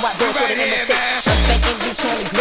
Somewhat built Right here, imitate. man. I'm spanking you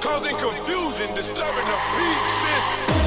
causing confusion, disturbing the peace. system.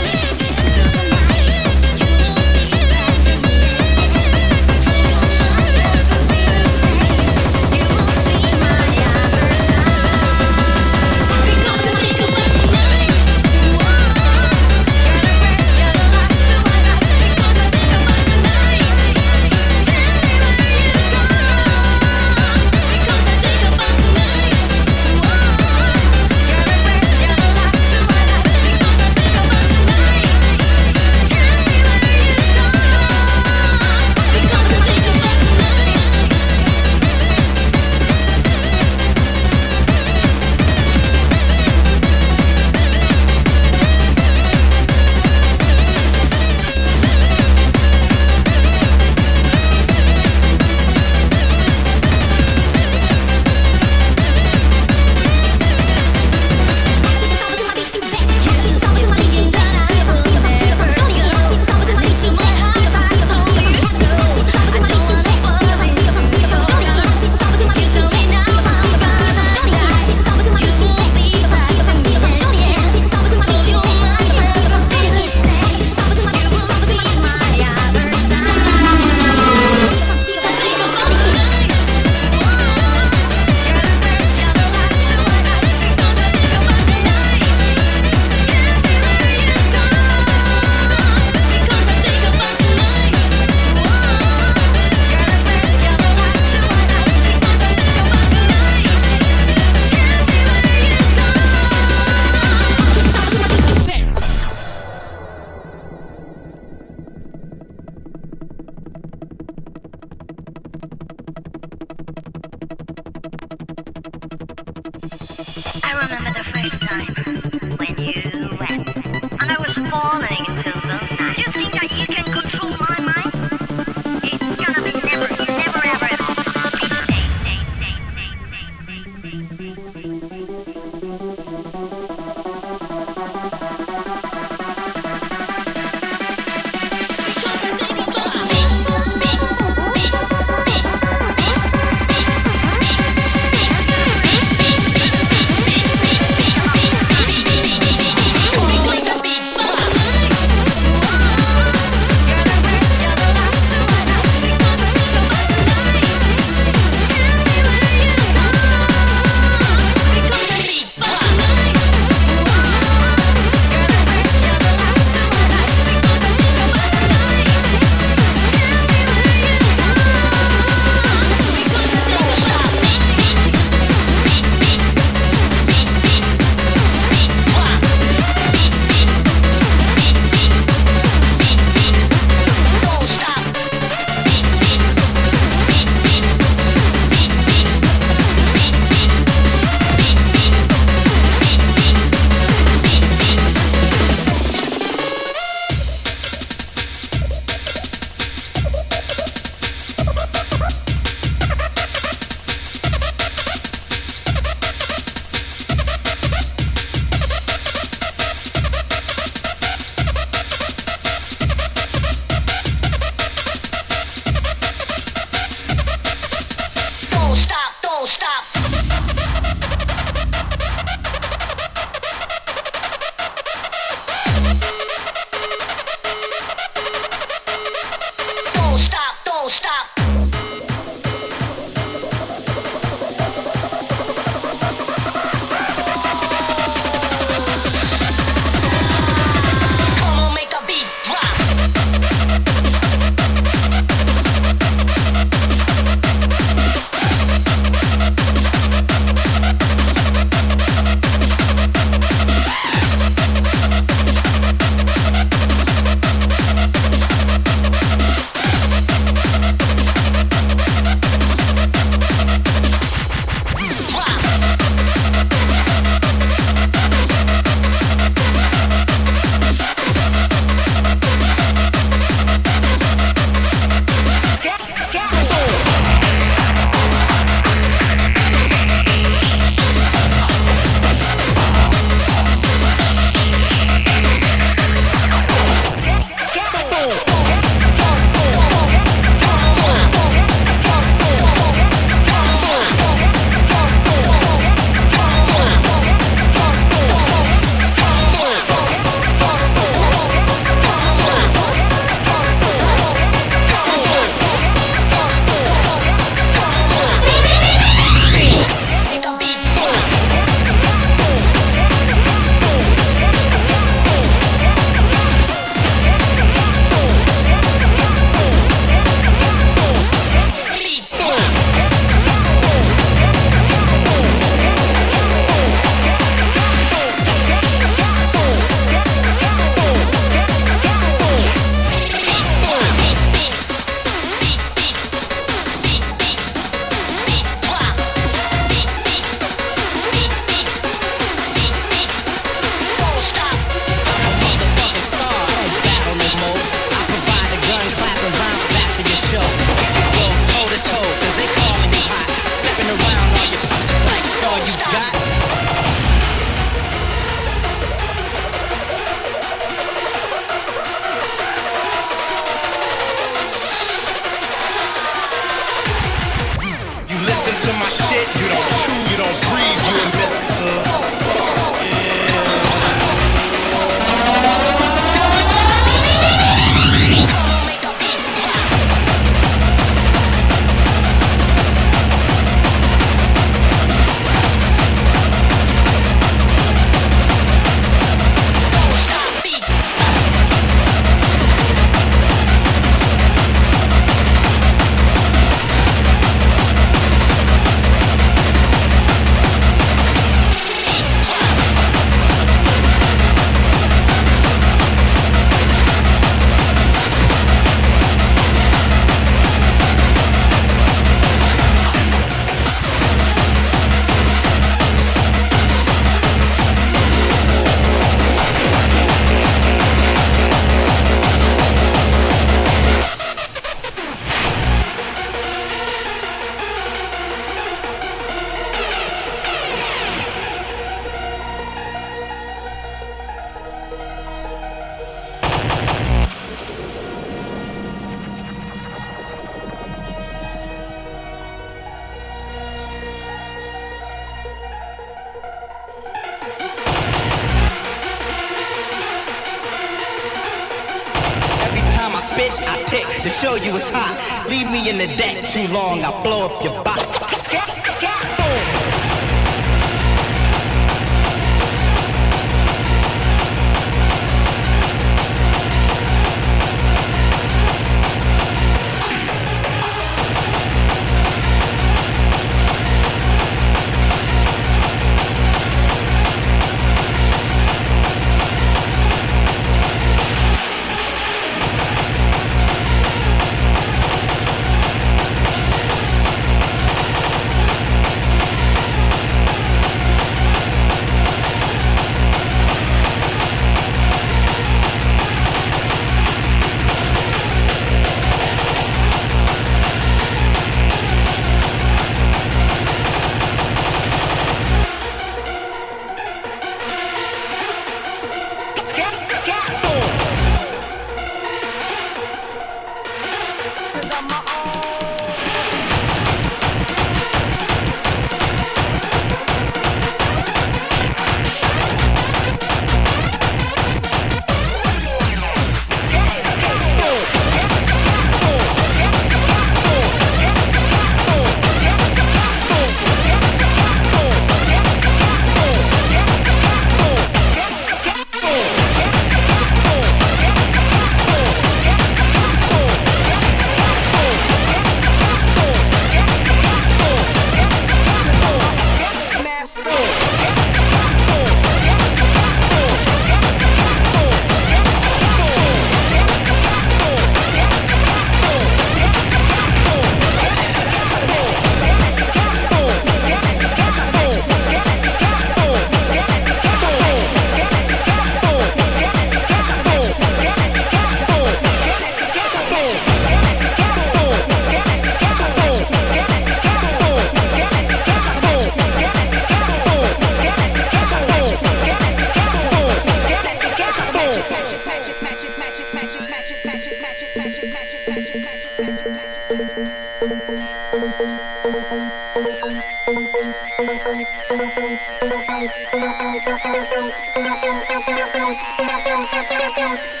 campeón, campeón, campeón.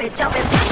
leave a job